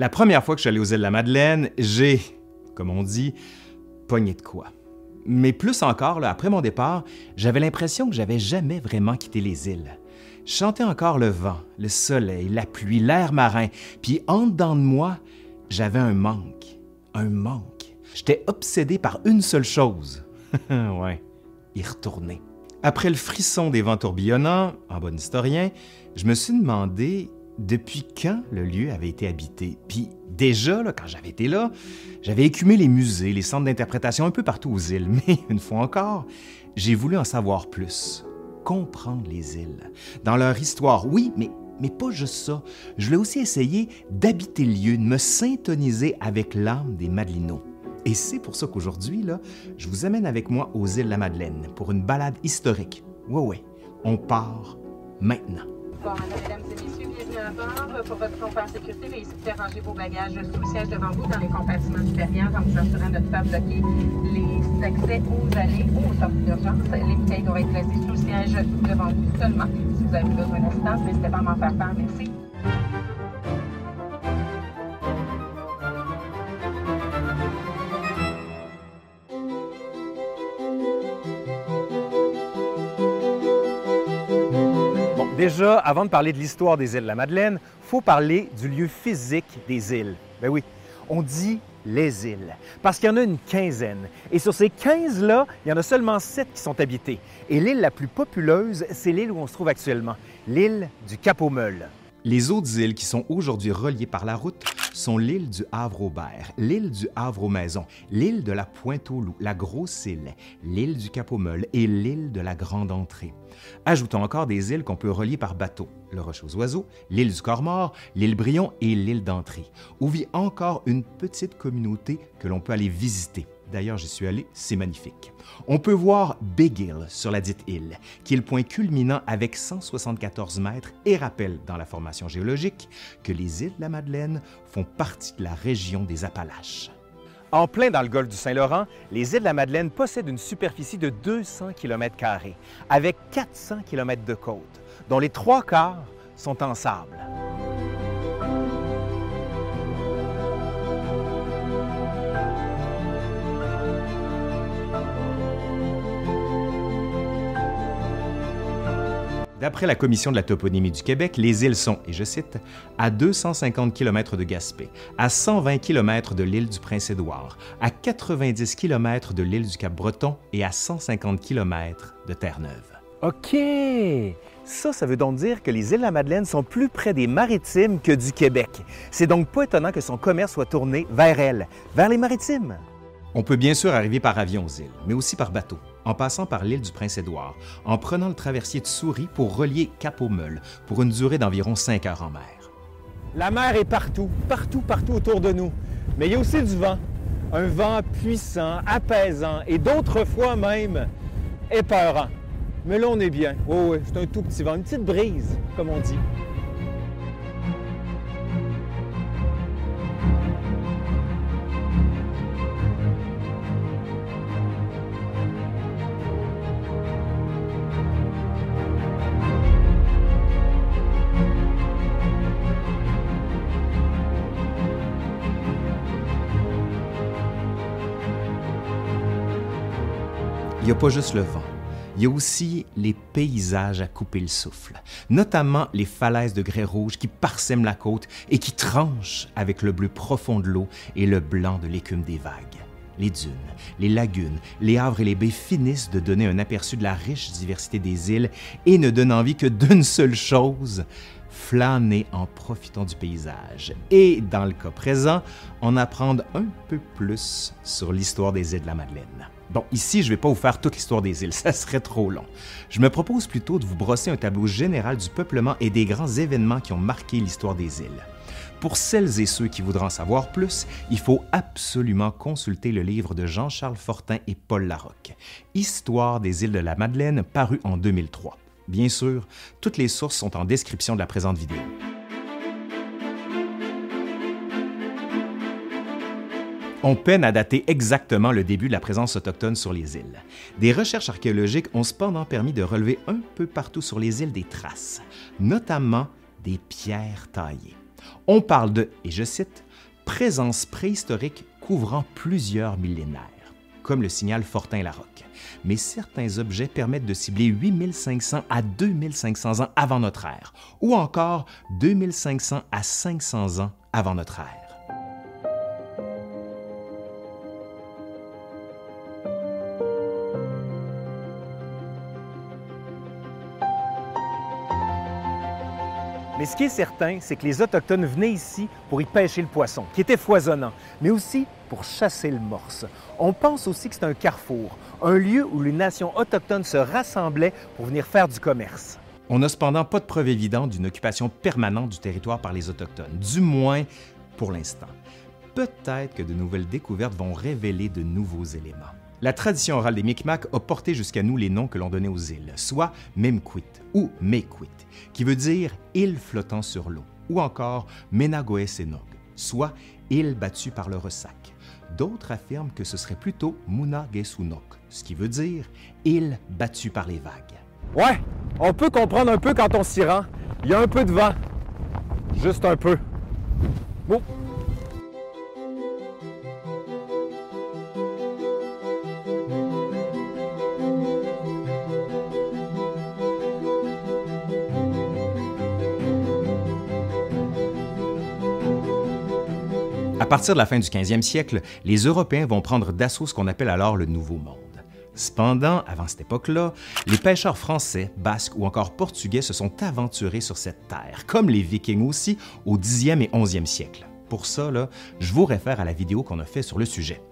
La première fois que je suis allé aux îles de la Madeleine, j'ai, comme on dit, pogné de quoi. Mais plus encore, après mon départ, j'avais l'impression que j'avais jamais vraiment quitté les îles. Je encore le vent, le soleil, la pluie, l'air marin, puis en dedans de moi, j'avais un manque, un manque. J'étais obsédé par une seule chose. ouais, y retourner. Après le frisson des vents tourbillonnants, en bon historien, je me suis demandé depuis quand le lieu avait été habité? Puis déjà, quand j'avais été là, j'avais écumé les musées, les centres d'interprétation un peu partout aux îles. Mais une fois encore, j'ai voulu en savoir plus, comprendre les îles, dans leur histoire, oui, mais, mais pas juste ça. Je voulais aussi essayer d'habiter le lieu, de me syntoniser avec l'âme des Madelinots. Et c'est pour ça qu'aujourd'hui, je vous amène avec moi aux îles la Madeleine pour une balade historique. Ouais, ouais, on part maintenant. Bon, mesdames et messieurs, bienvenue à bord. Pour votre confort en sécurité, veuillez s'il ranger vos bagages sous le siège devant vous dans les compartiments supérieurs en vous assurant de ne pas bloquer les accès aux allées ou aux sorties d'urgence. Les bouteilles doivent être placées sous le siège devant vous seulement. Si vous avez besoin d'assistance, n'hésitez pas à m'en faire part. Merci. Déjà, avant de parler de l'histoire des îles de la Madeleine, faut parler du lieu physique des îles. Ben oui, on dit les îles, parce qu'il y en a une quinzaine. Et sur ces 15-là, il y en a seulement sept qui sont habitées. Et l'île la plus populeuse, c'est l'île où on se trouve actuellement, l'île du Cap-aux-Meules. Les autres îles qui sont aujourd'hui reliées par la route sont l'île du Havre-Aubert, l'île du Havre-aux-Maisons, l'île de la Pointe-aux-Loups, la Grosse Île, l'île du Cap-aux-Meules et l'île de la Grande Entrée. Ajoutons encore des îles qu'on peut relier par bateau, le Roche aux Oiseaux, l'île du Cormor, l'île Brion et l'île d'Entrée, où vit encore une petite communauté que l'on peut aller visiter. D'ailleurs, j'y suis allé, c'est magnifique. On peut voir Big Hill sur la dite île, qui est le point culminant avec 174 mètres et rappelle dans la formation géologique que les îles de la Madeleine font partie de la région des Appalaches. En plein dans le golfe du Saint-Laurent, les îles de la Madeleine possèdent une superficie de 200 km, avec 400 km de côte, dont les trois quarts sont en sable. D'après la Commission de la toponymie du Québec, les îles sont, et je cite, à 250 km de Gaspé, à 120 km de l'île du Prince-Édouard, à 90 km de l'île du Cap-Breton et à 150 km de Terre-Neuve. OK! Ça, ça veut donc dire que les îles de la Madeleine sont plus près des maritimes que du Québec. C'est donc pas étonnant que son commerce soit tourné vers elles, vers les maritimes. On peut bien sûr arriver par avion aux îles, mais aussi par bateau, en passant par l'île du Prince-Édouard, en prenant le traversier de Souris pour relier Cap-aux-Meules, pour une durée d'environ 5 heures en mer. La mer est partout, partout, partout autour de nous. Mais il y a aussi du vent. Un vent puissant, apaisant et d'autres fois même épeurant. Mais là, on est bien. Oui, oui, c'est un tout petit vent, une petite brise, comme on dit. N'y a pas juste le vent. Il y a aussi les paysages à couper le souffle, notamment les falaises de grès rouge qui parsèment la côte et qui tranchent avec le bleu profond de l'eau et le blanc de l'écume des vagues. Les dunes, les lagunes, les havres et les baies finissent de donner un aperçu de la riche diversité des îles et ne donnent envie que d'une seule chose, flâner en profitant du paysage. Et dans le cas présent, en apprendre un peu plus sur l'histoire des îles de la Madeleine. Bon, ici, je ne vais pas vous faire toute l'histoire des îles, ça serait trop long. Je me propose plutôt de vous brosser un tableau général du peuplement et des grands événements qui ont marqué l'histoire des îles. Pour celles et ceux qui voudront en savoir plus, il faut absolument consulter le livre de Jean-Charles Fortin et Paul Larocque, Histoire des îles de la Madeleine, paru en 2003. Bien sûr, toutes les sources sont en description de la présente vidéo. On peine à dater exactement le début de la présence autochtone sur les îles. Des recherches archéologiques ont cependant permis de relever un peu partout sur les îles des traces, notamment des pierres taillées. On parle de, et je cite, présence préhistorique couvrant plusieurs millénaires, comme le signale Fortin-Larocque. Mais certains objets permettent de cibler 8500 à 2500 ans avant notre ère, ou encore 2500 à 500 ans avant notre ère. Mais ce qui est certain, c'est que les Autochtones venaient ici pour y pêcher le poisson, qui était foisonnant, mais aussi pour chasser le morse. On pense aussi que c'est un carrefour, un lieu où les nations autochtones se rassemblaient pour venir faire du commerce. On n'a cependant pas de preuve évidente d'une occupation permanente du territoire par les Autochtones, du moins pour l'instant. Peut-être que de nouvelles découvertes vont révéler de nouveaux éléments. La tradition orale des Micmacs a porté jusqu'à nous les noms que l'on donnait aux îles, soit Memquit ou Mequit, qui veut dire île flottant sur l'eau, ou encore Menagoesenog, soit île battue par le ressac. D'autres affirment que ce serait plutôt Munagesunok, ce qui veut dire île battue par les vagues. Ouais, on peut comprendre un peu quand on s'y rend. Il y a un peu de vent. Juste un peu. Bon. Partir de la fin du 15e siècle, les Européens vont prendre d'assaut ce qu'on appelle alors le Nouveau Monde. Cependant, avant cette époque-là, les pêcheurs français, basques ou encore portugais se sont aventurés sur cette terre, comme les Vikings aussi, au 10e et 11e siècle. Pour ça, je vous réfère à la vidéo qu'on a fait sur le sujet.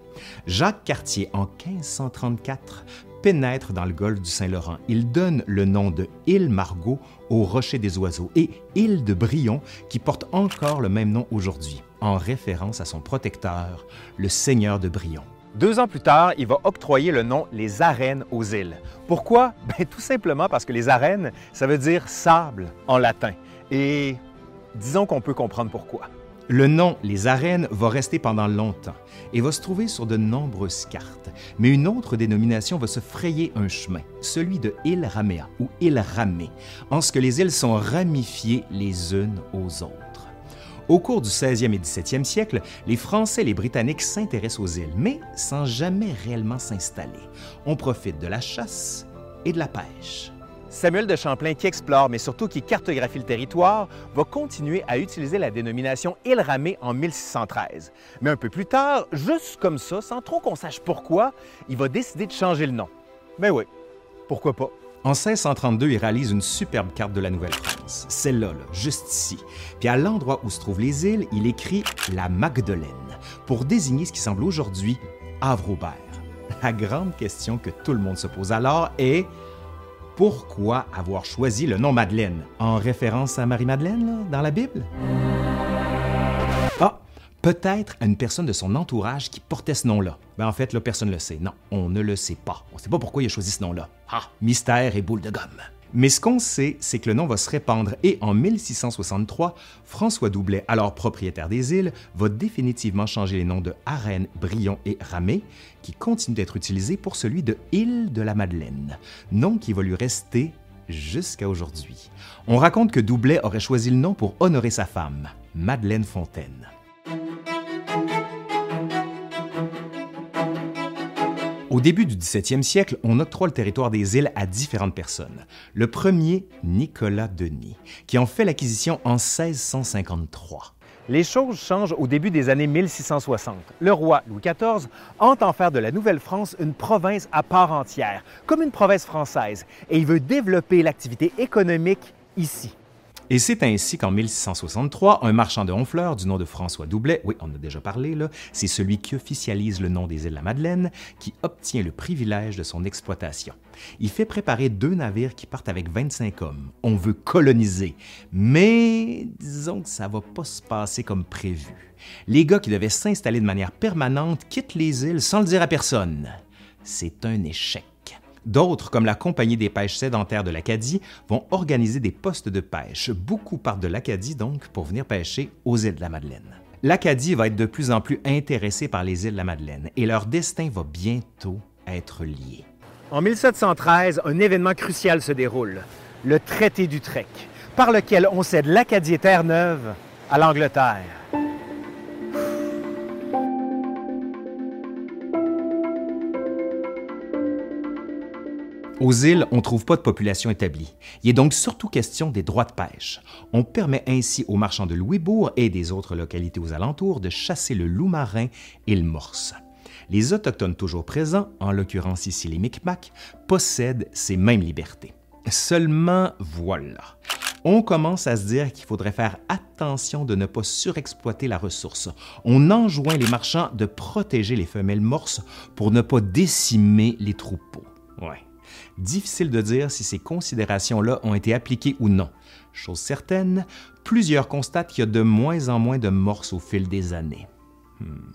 Jacques Cartier, en 1534, pénètre dans le golfe du Saint-Laurent. Il donne le nom de île Margot au Rocher des Oiseaux et île de Brion, qui porte encore le même nom aujourd'hui, en référence à son protecteur, le Seigneur de Brion. Deux ans plus tard, il va octroyer le nom les arènes aux îles. Pourquoi? Ben, tout simplement parce que les arènes, ça veut dire sable en latin. Et disons qu'on peut comprendre pourquoi. Le nom Les Arènes va rester pendant longtemps et va se trouver sur de nombreuses cartes, mais une autre dénomination va se frayer un chemin, celui de île Ramea ou île Ramée, en ce que les îles sont ramifiées les unes aux autres. Au cours du 16e et 17e siècle, les Français et les Britanniques s'intéressent aux îles, mais sans jamais réellement s'installer. On profite de la chasse et de la pêche. Samuel de Champlain, qui explore, mais surtout qui cartographie le territoire, va continuer à utiliser la dénomination île Ramée en 1613. Mais un peu plus tard, juste comme ça, sans trop qu'on sache pourquoi, il va décider de changer le nom. Ben oui, pourquoi pas? En 1632, il réalise une superbe carte de la Nouvelle-France, celle-là, là, juste ici. Puis à l'endroit où se trouvent les îles, il écrit la Magdeleine pour désigner ce qui semble aujourd'hui Havre-Aubert. La grande question que tout le monde se pose alors est pourquoi avoir choisi le nom Madeleine? En référence à Marie-Madeleine dans la Bible? Ah, peut-être à une personne de son entourage qui portait ce nom-là. Ben en fait, là, personne ne le sait. Non, on ne le sait pas. On ne sait pas pourquoi il a choisi ce nom-là. Ah, mystère et boule de gomme. Mais ce qu'on sait, c'est que le nom va se répandre et en 1663, François Doublet, alors propriétaire des îles, va définitivement changer les noms de Arène, Brion et Ramée, qui continuent d'être utilisés pour celui de Île de la Madeleine, nom qui va lui rester jusqu'à aujourd'hui. On raconte que Doublet aurait choisi le nom pour honorer sa femme, Madeleine Fontaine. Au début du 17e siècle, on octroie le territoire des îles à différentes personnes. Le premier, Nicolas Denis, qui en fait l'acquisition en 1653. Les choses changent au début des années 1660. Le roi Louis XIV entend faire de la Nouvelle-France une province à part entière, comme une province française, et il veut développer l'activité économique ici. Et c'est ainsi qu'en 1663, un marchand de Honfleur du nom de François Doublet, oui, on en a déjà parlé, là, c'est celui qui officialise le nom des îles de la Madeleine, qui obtient le privilège de son exploitation. Il fait préparer deux navires qui partent avec 25 hommes. On veut coloniser, mais disons que ça va pas se passer comme prévu. Les gars qui devaient s'installer de manière permanente quittent les îles sans le dire à personne. C'est un échec. D'autres, comme la Compagnie des pêches sédentaires de l'Acadie, vont organiser des postes de pêche. Beaucoup partent de l'Acadie donc pour venir pêcher aux îles de la Madeleine. L'Acadie va être de plus en plus intéressée par les îles de la Madeleine et leur destin va bientôt être lié. En 1713, un événement crucial se déroule, le traité d'Utrecht, par lequel on cède l'Acadie et Terre-Neuve à l'Angleterre. Aux îles, on ne trouve pas de population établie. Il est donc surtout question des droits de pêche. On permet ainsi aux marchands de Louisbourg et des autres localités aux alentours de chasser le loup marin et le morse. Les Autochtones toujours présents, en l'occurrence ici les Micmacs, possèdent ces mêmes libertés. Seulement, voilà. On commence à se dire qu'il faudrait faire attention de ne pas surexploiter la ressource. On enjoint les marchands de protéger les femelles morses pour ne pas décimer les troupeaux. Difficile de dire si ces considérations-là ont été appliquées ou non. Chose certaine, plusieurs constatent qu'il y a de moins en moins de morses au fil des années. Hmm.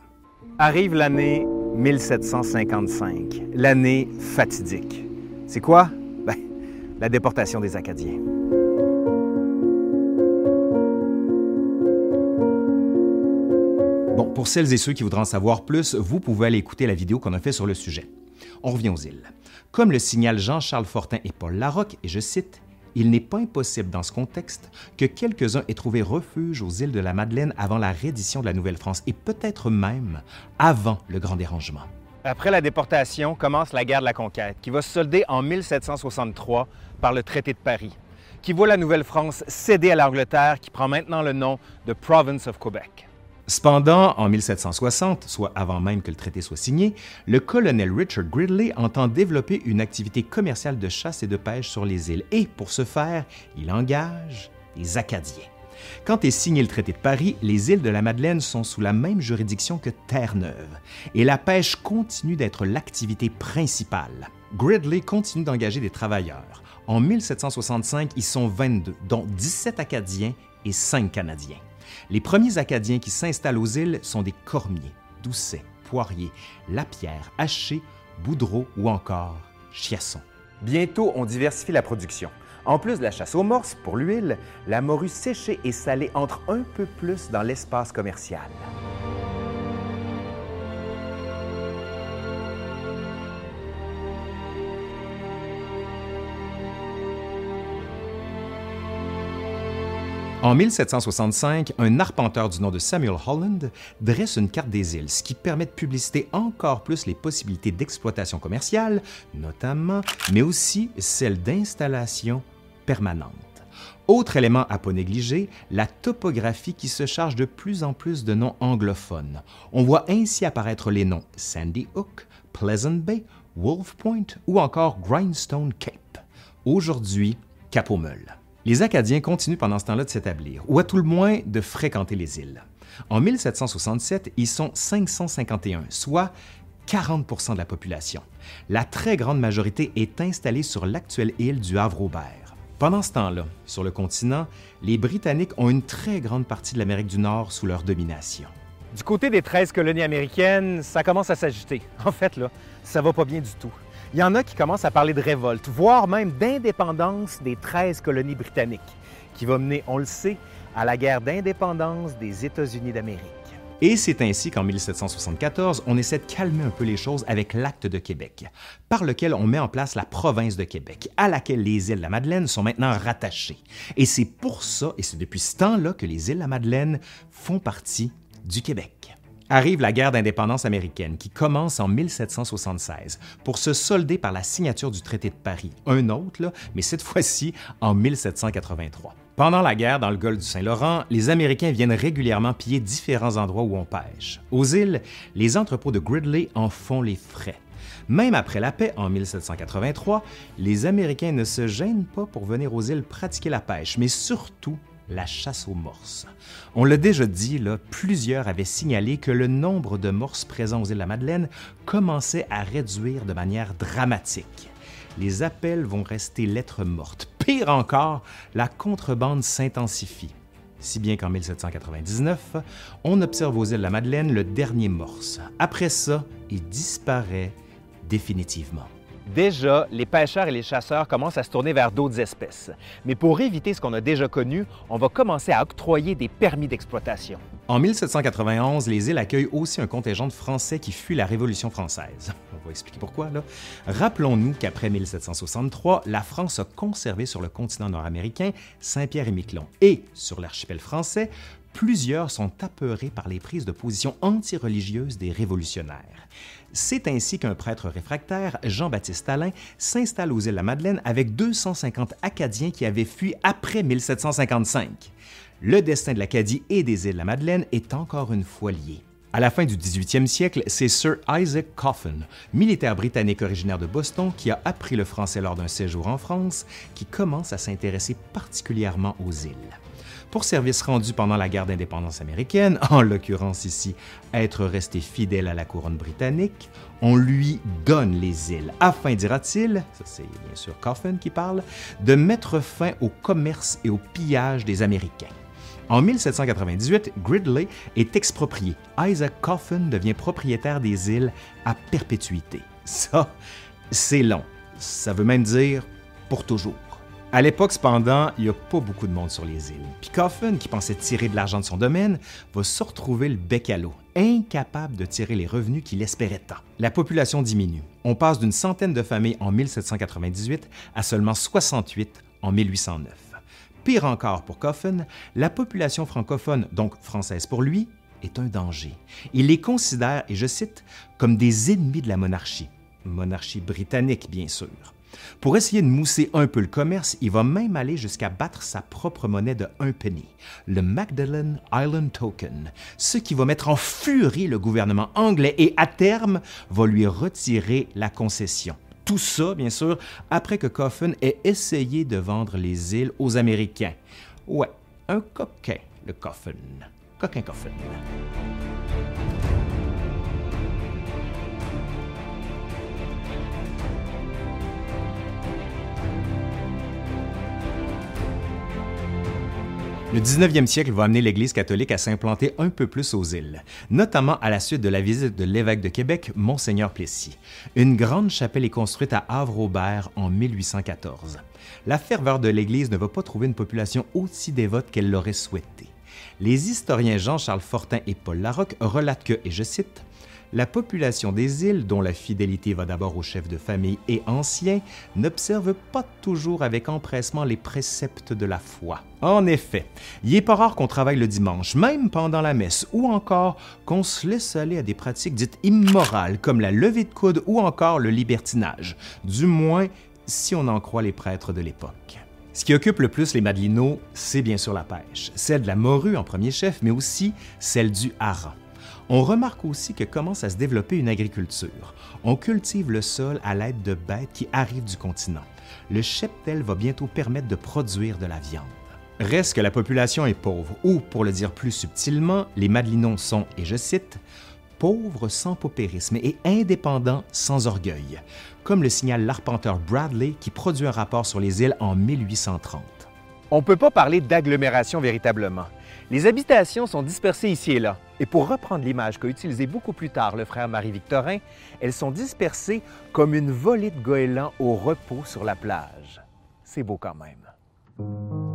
Arrive l'année 1755, l'année fatidique. C'est quoi? Ben, la déportation des Acadiens. Bon, pour celles et ceux qui voudront en savoir plus, vous pouvez aller écouter la vidéo qu'on a fait sur le sujet. On revient aux îles. Comme le signalent Jean-Charles Fortin et Paul Larocque, et je cite, il n'est pas impossible dans ce contexte que quelques-uns aient trouvé refuge aux îles de la Madeleine avant la reddition de la Nouvelle-France et peut-être même avant le Grand Dérangement. Après la déportation commence la guerre de la conquête, qui va se solder en 1763 par le traité de Paris, qui voit la Nouvelle-France céder à l'Angleterre, qui prend maintenant le nom de Province of Quebec. Cependant, en 1760, soit avant même que le traité soit signé, le colonel Richard Gridley entend développer une activité commerciale de chasse et de pêche sur les îles et, pour ce faire, il engage des Acadiens. Quand est signé le traité de Paris, les îles de la Madeleine sont sous la même juridiction que Terre-Neuve et la pêche continue d'être l'activité principale. Gridley continue d'engager des travailleurs. En 1765, ils sont 22, dont 17 Acadiens et 5 Canadiens. Les premiers Acadiens qui s'installent aux îles sont des Cormiers, Doucet, Poirier, Lapierre, Haché, Boudreau ou encore Chiasson. Bientôt, on diversifie la production. En plus de la chasse aux morses pour l'huile, la morue séchée et salée entre un peu plus dans l'espace commercial. En 1765, un arpenteur du nom de Samuel Holland dresse une carte des îles, ce qui permet de publiciter encore plus les possibilités d'exploitation commerciale, notamment, mais aussi celles d'installation permanente. Autre élément à pas négliger, la topographie qui se charge de plus en plus de noms anglophones. On voit ainsi apparaître les noms Sandy Hook, Pleasant Bay, Wolf Point ou encore Grindstone Cape. Aujourd'hui, Cap aux Meules. Les Acadiens continuent pendant ce temps-là de s'établir, ou à tout le moins de fréquenter les îles. En 1767, ils sont 551, soit 40% de la population. La très grande majorité est installée sur l'actuelle île du Havre-Aubert. Pendant ce temps-là, sur le continent, les Britanniques ont une très grande partie de l'Amérique du Nord sous leur domination. Du côté des 13 colonies américaines, ça commence à s'agiter. En fait, là, ça va pas bien du tout. Il y en a qui commencent à parler de révolte, voire même d'indépendance des 13 colonies britanniques, qui va mener, on le sait, à la guerre d'indépendance des États-Unis d'Amérique. Et c'est ainsi qu'en 1774, on essaie de calmer un peu les choses avec l'Acte de Québec, par lequel on met en place la province de Québec, à laquelle les îles de la Madeleine sont maintenant rattachées. Et c'est pour ça, et c'est depuis ce temps-là, que les îles de la Madeleine font partie du Québec arrive la guerre d'indépendance américaine qui commence en 1776 pour se solder par la signature du traité de Paris, un autre, mais cette fois-ci en 1783. Pendant la guerre dans le golfe du Saint-Laurent, les Américains viennent régulièrement piller différents endroits où on pêche. Aux îles, les entrepôts de Gridley en font les frais. Même après la paix en 1783, les Américains ne se gênent pas pour venir aux îles pratiquer la pêche, mais surtout la chasse aux morses. On l'a déjà dit, plusieurs avaient signalé que le nombre de morses présents aux îles de la Madeleine commençait à réduire de manière dramatique. Les appels vont rester lettres mortes. Pire encore, la contrebande s'intensifie. Si bien qu'en 1799, on observe aux îles de la Madeleine le dernier morse. Après ça, il disparaît définitivement. Déjà, les pêcheurs et les chasseurs commencent à se tourner vers d'autres espèces. Mais pour éviter ce qu'on a déjà connu, on va commencer à octroyer des permis d'exploitation. En 1791, les îles accueillent aussi un contingent de Français qui fuient la Révolution française. On va expliquer pourquoi, là. Rappelons-nous qu'après 1763, la France a conservé sur le continent nord-américain Saint-Pierre et Miquelon et sur l'archipel français plusieurs sont apeurés par les prises de position anti-religieuses des révolutionnaires. C'est ainsi qu'un prêtre réfractaire, Jean-Baptiste Alain, s'installe aux îles la Madeleine avec 250 Acadiens qui avaient fui après 1755. Le destin de l'Acadie et des îles la Madeleine est encore une fois lié. À la fin du 18e siècle, c'est Sir Isaac Coffin, militaire britannique originaire de Boston, qui a appris le français lors d'un séjour en France, qui commence à s'intéresser particulièrement aux îles. Pour service rendu pendant la guerre d'indépendance américaine, en l'occurrence ici être resté fidèle à la couronne britannique, on lui donne les îles afin, dira-t-il, ça c'est bien sûr Coffin qui parle, de mettre fin au commerce et au pillage des Américains. En 1798, Gridley est exproprié. Isaac Coffin devient propriétaire des îles à perpétuité. Ça, c'est long. Ça veut même dire pour toujours. À l'époque, cependant, il n'y a pas beaucoup de monde sur les îles. Puis Coffin, qui pensait tirer de l'argent de son domaine, va se retrouver le bec à l'eau, incapable de tirer les revenus qu'il espérait tant. La population diminue. On passe d'une centaine de familles en 1798 à seulement 68 en 1809. Pire encore pour Coffin, la population francophone, donc française pour lui, est un danger. Il les considère, et je cite, comme des ennemis de la monarchie. Monarchie britannique, bien sûr. Pour essayer de mousser un peu le commerce, il va même aller jusqu'à battre sa propre monnaie de un penny, le Magdalen Island Token, ce qui va mettre en furie le gouvernement anglais et à terme va lui retirer la concession. Tout ça, bien sûr, après que Coffin ait essayé de vendre les îles aux Américains. Ouais, un coquin, le Coffin. Coquin Coffin. Le 19e siècle va amener l'Église catholique à s'implanter un peu plus aux îles, notamment à la suite de la visite de l'évêque de Québec, Monseigneur Plessis. Une grande chapelle est construite à Havre-Aubert en 1814. La ferveur de l'Église ne va pas trouver une population aussi dévote qu'elle l'aurait souhaité. Les historiens Jean-Charles Fortin et Paul Larocque relatent que, et je cite, la population des îles, dont la fidélité va d'abord aux chefs de famille et anciens, n'observe pas toujours avec empressement les préceptes de la foi. En effet, il n'est pas rare qu'on travaille le dimanche, même pendant la messe, ou encore qu'on se laisse aller à des pratiques dites immorales, comme la levée de coude ou encore le libertinage, du moins si on en croit les prêtres de l'époque. Ce qui occupe le plus les Madelinots, c'est bien sûr la pêche, celle de la morue en premier chef, mais aussi celle du hareng. On remarque aussi que commence à se développer une agriculture. On cultive le sol à l'aide de bêtes qui arrivent du continent. Le cheptel va bientôt permettre de produire de la viande. Reste que la population est pauvre, ou, pour le dire plus subtilement, les Madelinons sont, et je cite, pauvres sans paupérisme et indépendants sans orgueil, comme le signale l'arpenteur Bradley qui produit un rapport sur les îles en 1830. On ne peut pas parler d'agglomération véritablement. Les habitations sont dispersées ici et là. Et pour reprendre l'image qu'a utilisée beaucoup plus tard le frère Marie-Victorin, elles sont dispersées comme une volée de goélands au repos sur la plage. C'est beau quand même.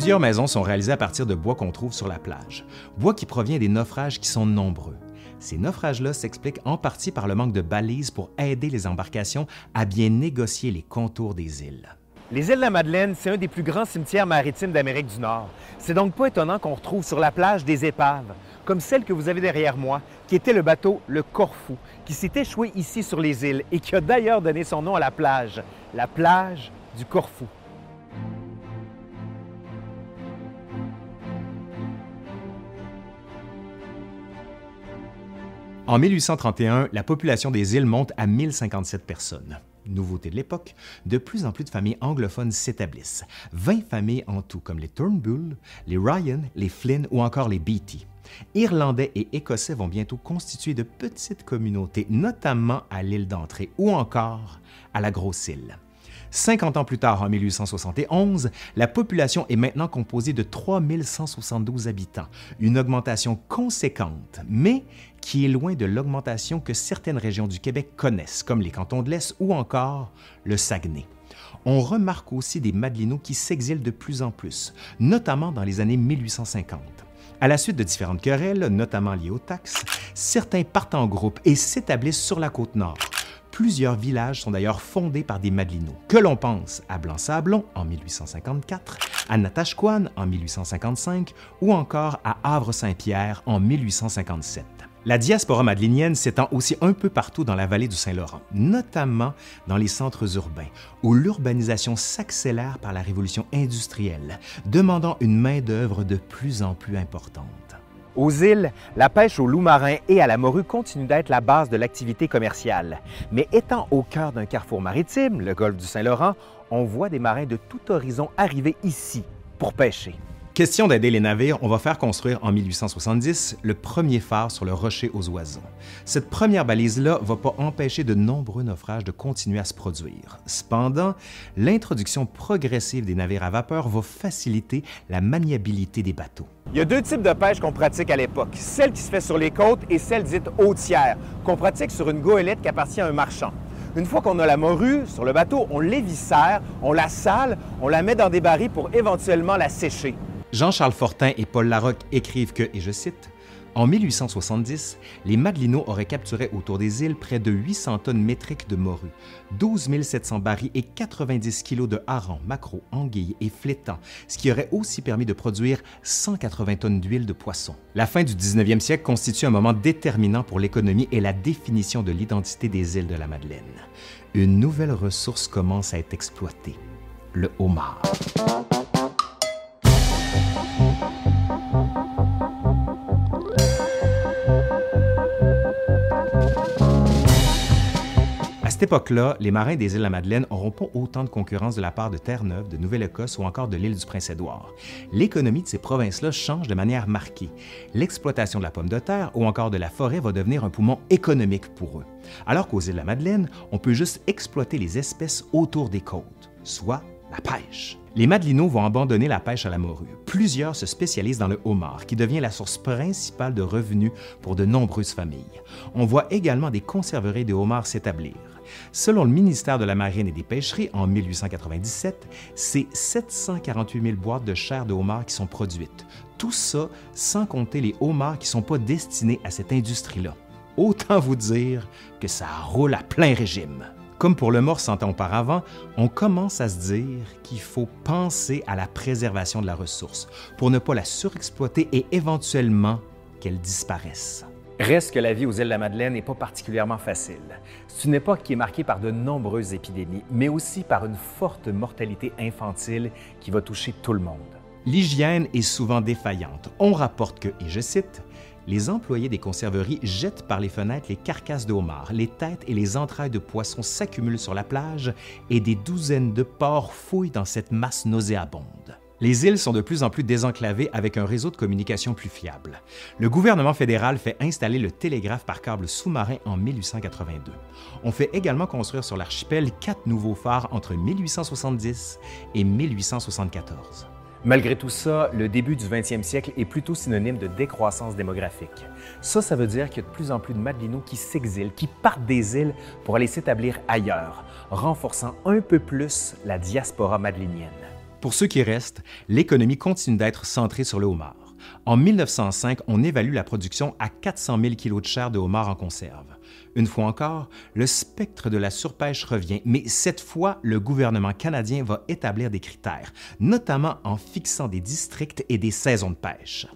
Plusieurs maisons sont réalisées à partir de bois qu'on trouve sur la plage, bois qui provient des naufrages qui sont nombreux. Ces naufrages-là s'expliquent en partie par le manque de balises pour aider les embarcations à bien négocier les contours des îles. Les îles de la Madeleine, c'est un des plus grands cimetières maritimes d'Amérique du Nord. C'est donc pas étonnant qu'on retrouve sur la plage des épaves, comme celle que vous avez derrière moi, qui était le bateau le Corfou, qui s'est échoué ici sur les îles et qui a d'ailleurs donné son nom à la plage, la plage du Corfou. En 1831, la population des îles monte à 1057 personnes. Nouveauté de l'époque, de plus en plus de familles anglophones s'établissent. 20 familles en tout, comme les Turnbull, les Ryan, les Flynn ou encore les Beatty. Irlandais et Écossais vont bientôt constituer de petites communautés, notamment à l'île d'entrée ou encore à la Grosse-Île. 50 ans plus tard, en 1871, la population est maintenant composée de 3172 habitants, une augmentation conséquente, mais qui est loin de l'augmentation que certaines régions du Québec connaissent, comme les cantons de l'Est ou encore le Saguenay. on remarque aussi des Madelinots qui s'exilent de plus en plus, notamment dans les années 1850. À la suite de différentes querelles, notamment liées aux taxes, certains partent en groupe et s'établissent sur la côte nord. Plusieurs villages sont d'ailleurs fondés par des Madelinots, que l'on pense à Blanc-Sablon en 1854, à Natashquan en 1855 ou encore à Havre-Saint-Pierre en 1857. La diaspora madelinienne s'étend aussi un peu partout dans la vallée du Saint-Laurent, notamment dans les centres urbains, où l'urbanisation s'accélère par la révolution industrielle, demandant une main-d'œuvre de plus en plus importante. Aux îles, la pêche au loup marin et à la morue continue d'être la base de l'activité commerciale. Mais étant au cœur d'un carrefour maritime, le golfe du Saint-Laurent, on voit des marins de tout horizon arriver ici pour pêcher. Question d'aider les navires, on va faire construire en 1870 le premier phare sur le rocher aux oiseaux. Cette première balise-là va pas empêcher de nombreux naufrages de continuer à se produire. Cependant, l'introduction progressive des navires à vapeur va faciliter la maniabilité des bateaux. Il y a deux types de pêche qu'on pratique à l'époque, celle qui se fait sur les côtes et celle dite hautière, qu'on pratique sur une goélette qui appartient à un marchand. Une fois qu'on a la morue sur le bateau, on l'éviscère, on la sale, on la met dans des barils pour éventuellement la sécher. Jean-Charles Fortin et Paul Larocque écrivent que, et je cite, en 1870, les Madelinots auraient capturé autour des îles près de 800 tonnes métriques de morue, 12 700 barils et 90 kilos de harengs, maquereaux, anguilles et flétans, ce qui aurait aussi permis de produire 180 tonnes d'huile de poisson. La fin du 19e siècle constitue un moment déterminant pour l'économie et la définition de l'identité des îles de la Madeleine. Une nouvelle ressource commence à être exploitée, le homard. Cette époque-là, les marins des îles de la Madeleine n'auront pas autant de concurrence de la part de Terre-Neuve, de Nouvelle-Écosse ou encore de l'île du Prince-Édouard. L'économie de ces provinces-là change de manière marquée. L'exploitation de la pomme de terre ou encore de la forêt va devenir un poumon économique pour eux. Alors qu'aux îles de la Madeleine, on peut juste exploiter les espèces autour des côtes, soit la pêche. Les Madelinots vont abandonner la pêche à la morue. Plusieurs se spécialisent dans le homard, qui devient la source principale de revenus pour de nombreuses familles. On voit également des conserveries de homards s'établir. Selon le ministère de la Marine et des Pêcheries, en 1897, c'est 748 000 boîtes de chair de homard qui sont produites. Tout ça sans compter les homards qui ne sont pas destinés à cette industrie-là. Autant vous dire que ça roule à plein régime. Comme pour le mort 100 ans auparavant, on commence à se dire qu'il faut penser à la préservation de la ressource pour ne pas la surexploiter et éventuellement qu'elle disparaisse. Reste que la vie aux îles de la Madeleine n'est pas particulièrement facile. C'est une époque qui est marquée par de nombreuses épidémies, mais aussi par une forte mortalité infantile qui va toucher tout le monde. L'hygiène est souvent défaillante. On rapporte que, et je cite, les employés des conserveries jettent par les fenêtres les carcasses de homards, les têtes et les entrailles de poissons s'accumulent sur la plage et des douzaines de porcs fouillent dans cette masse nauséabonde. Les îles sont de plus en plus désenclavées avec un réseau de communication plus fiable. Le gouvernement fédéral fait installer le télégraphe par câble sous-marin en 1882. On fait également construire sur l'archipel quatre nouveaux phares entre 1870 et 1874. Malgré tout ça, le début du 20e siècle est plutôt synonyme de décroissance démographique. Ça, ça veut dire qu'il y a de plus en plus de Madelinots qui s'exilent, qui partent des îles pour aller s'établir ailleurs, renforçant un peu plus la diaspora madelinienne. Pour ceux qui restent, l'économie continue d'être centrée sur le homard. En 1905, on évalue la production à 400 000 kg de chair de homard en conserve. Une fois encore, le spectre de la surpêche revient, mais cette fois, le gouvernement canadien va établir des critères, notamment en fixant des districts et des saisons de pêche.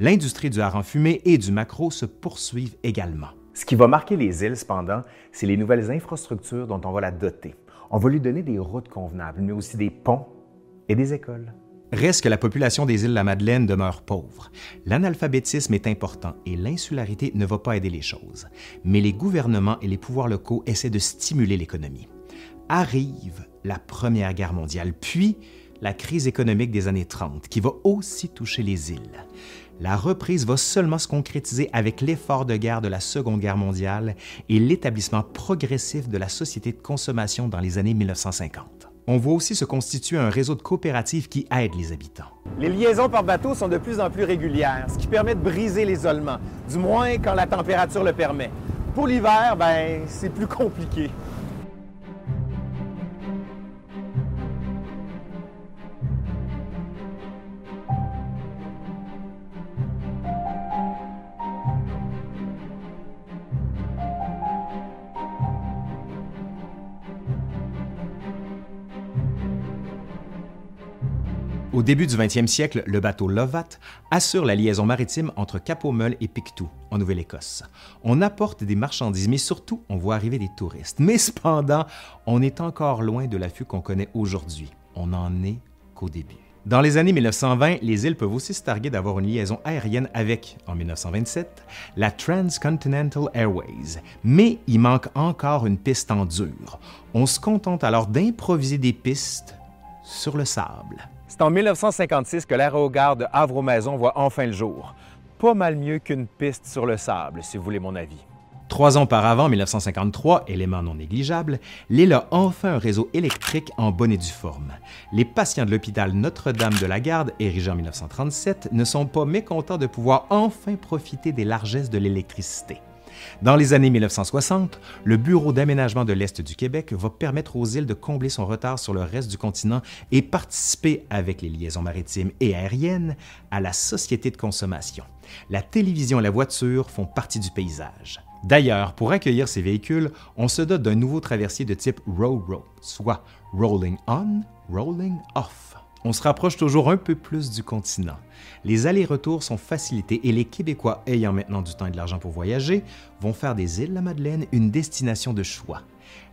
L'industrie du hareng fumé et du maquereau se poursuivent également. Ce qui va marquer les îles, cependant, c'est les nouvelles infrastructures dont on va la doter. On va lui donner des routes convenables, mais aussi des ponts et des écoles. Reste que la population des îles de la Madeleine demeure pauvre. L'analphabétisme est important et l'insularité ne va pas aider les choses. Mais les gouvernements et les pouvoirs locaux essaient de stimuler l'économie. Arrive la Première Guerre mondiale, puis la crise économique des années 30 qui va aussi toucher les îles. La reprise va seulement se concrétiser avec l'effort de guerre de la Seconde Guerre mondiale et l'établissement progressif de la société de consommation dans les années 1950 on voit aussi se constituer un réseau de coopératives qui aident les habitants. Les liaisons par bateau sont de plus en plus régulières, ce qui permet de briser l'isolement, du moins quand la température le permet. Pour l'hiver, ben, c'est plus compliqué. Au début du 20e siècle, le bateau Lovat assure la liaison maritime entre Cap-au-Meul et Pictou, en Nouvelle-Écosse. On apporte des marchandises, mais surtout, on voit arriver des touristes. Mais cependant, on est encore loin de l'affût qu'on connaît aujourd'hui. On n'en est qu'au début. Dans les années 1920, les îles peuvent aussi se targuer d'avoir une liaison aérienne avec, en 1927, la Transcontinental Airways. Mais il manque encore une piste en dur. On se contente alors d'improviser des pistes sur le sable. C'est en 1956 que l'aérogare de Havre-Maison voit enfin le jour. Pas mal mieux qu'une piste sur le sable, si vous voulez mon avis. Trois ans auparavant, en 1953, élément non négligeable, l'île a enfin un réseau électrique en bonne et due forme. Les patients de l'hôpital Notre-Dame de la Garde, érigé en 1937, ne sont pas mécontents de pouvoir enfin profiter des largesses de l'électricité. Dans les années 1960, le Bureau d'aménagement de l'Est du Québec va permettre aux îles de combler son retard sur le reste du continent et participer, avec les liaisons maritimes et aériennes, à la société de consommation. La télévision et la voiture font partie du paysage. D'ailleurs, pour accueillir ces véhicules, on se dote d'un nouveau traversier de type Row-Row, soit Rolling On, Rolling Off. On se rapproche toujours un peu plus du continent. Les allers-retours sont facilités et les Québécois ayant maintenant du temps et de l'argent pour voyager vont faire des îles la Madeleine une destination de choix.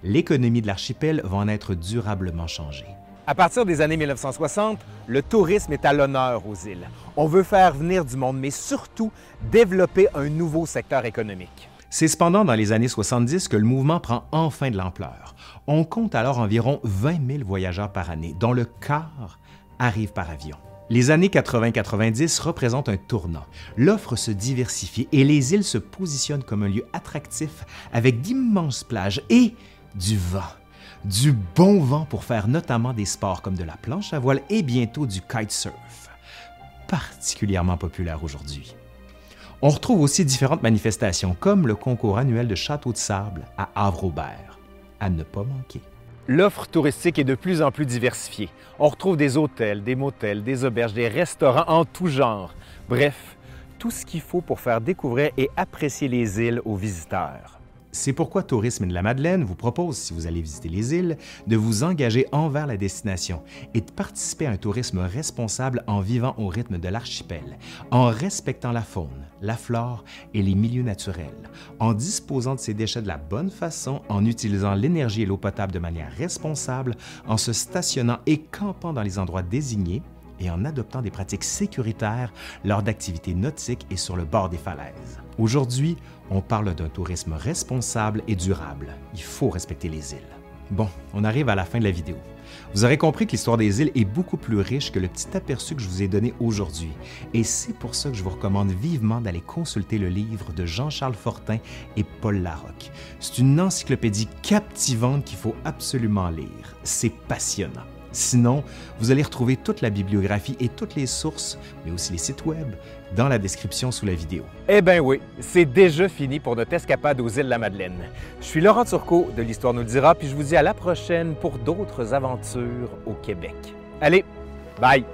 L'économie de l'archipel va en être durablement changée. À partir des années 1960, le tourisme est à l'honneur aux îles. On veut faire venir du monde, mais surtout développer un nouveau secteur économique. C'est cependant dans les années 70 que le mouvement prend enfin de l'ampleur. On compte alors environ 20 000 voyageurs par année, dont le quart arrive par avion. Les années 80-90 représentent un tournant. L'offre se diversifie et les îles se positionnent comme un lieu attractif avec d'immenses plages et du vent. Du bon vent pour faire notamment des sports comme de la planche à voile et bientôt du kitesurf, particulièrement populaire aujourd'hui. On retrouve aussi différentes manifestations comme le concours annuel de château de sable à Havre-Aubert, à ne pas manquer. L'offre touristique est de plus en plus diversifiée. On retrouve des hôtels, des motels, des auberges, des restaurants en tout genre. Bref, tout ce qu'il faut pour faire découvrir et apprécier les îles aux visiteurs. C'est pourquoi Tourisme de la Madeleine vous propose, si vous allez visiter les îles, de vous engager envers la destination et de participer à un tourisme responsable en vivant au rythme de l'archipel, en respectant la faune, la flore et les milieux naturels, en disposant de ses déchets de la bonne façon, en utilisant l'énergie et l'eau potable de manière responsable, en se stationnant et campant dans les endroits désignés, et en adoptant des pratiques sécuritaires lors d'activités nautiques et sur le bord des falaises. Aujourd'hui, on parle d'un tourisme responsable et durable. Il faut respecter les îles. Bon, on arrive à la fin de la vidéo. Vous aurez compris que l'histoire des îles est beaucoup plus riche que le petit aperçu que je vous ai donné aujourd'hui. Et c'est pour ça que je vous recommande vivement d'aller consulter le livre de Jean-Charles Fortin et Paul Larocque. C'est une encyclopédie captivante qu'il faut absolument lire. C'est passionnant. Sinon, vous allez retrouver toute la bibliographie et toutes les sources, mais aussi les sites web, dans la description sous la vidéo. Eh bien oui, c'est déjà fini pour notre escapade aux îles de la Madeleine. Je suis Laurent Turcot de l'Histoire nous le dira, puis je vous dis à la prochaine pour d'autres aventures au Québec. Allez, bye!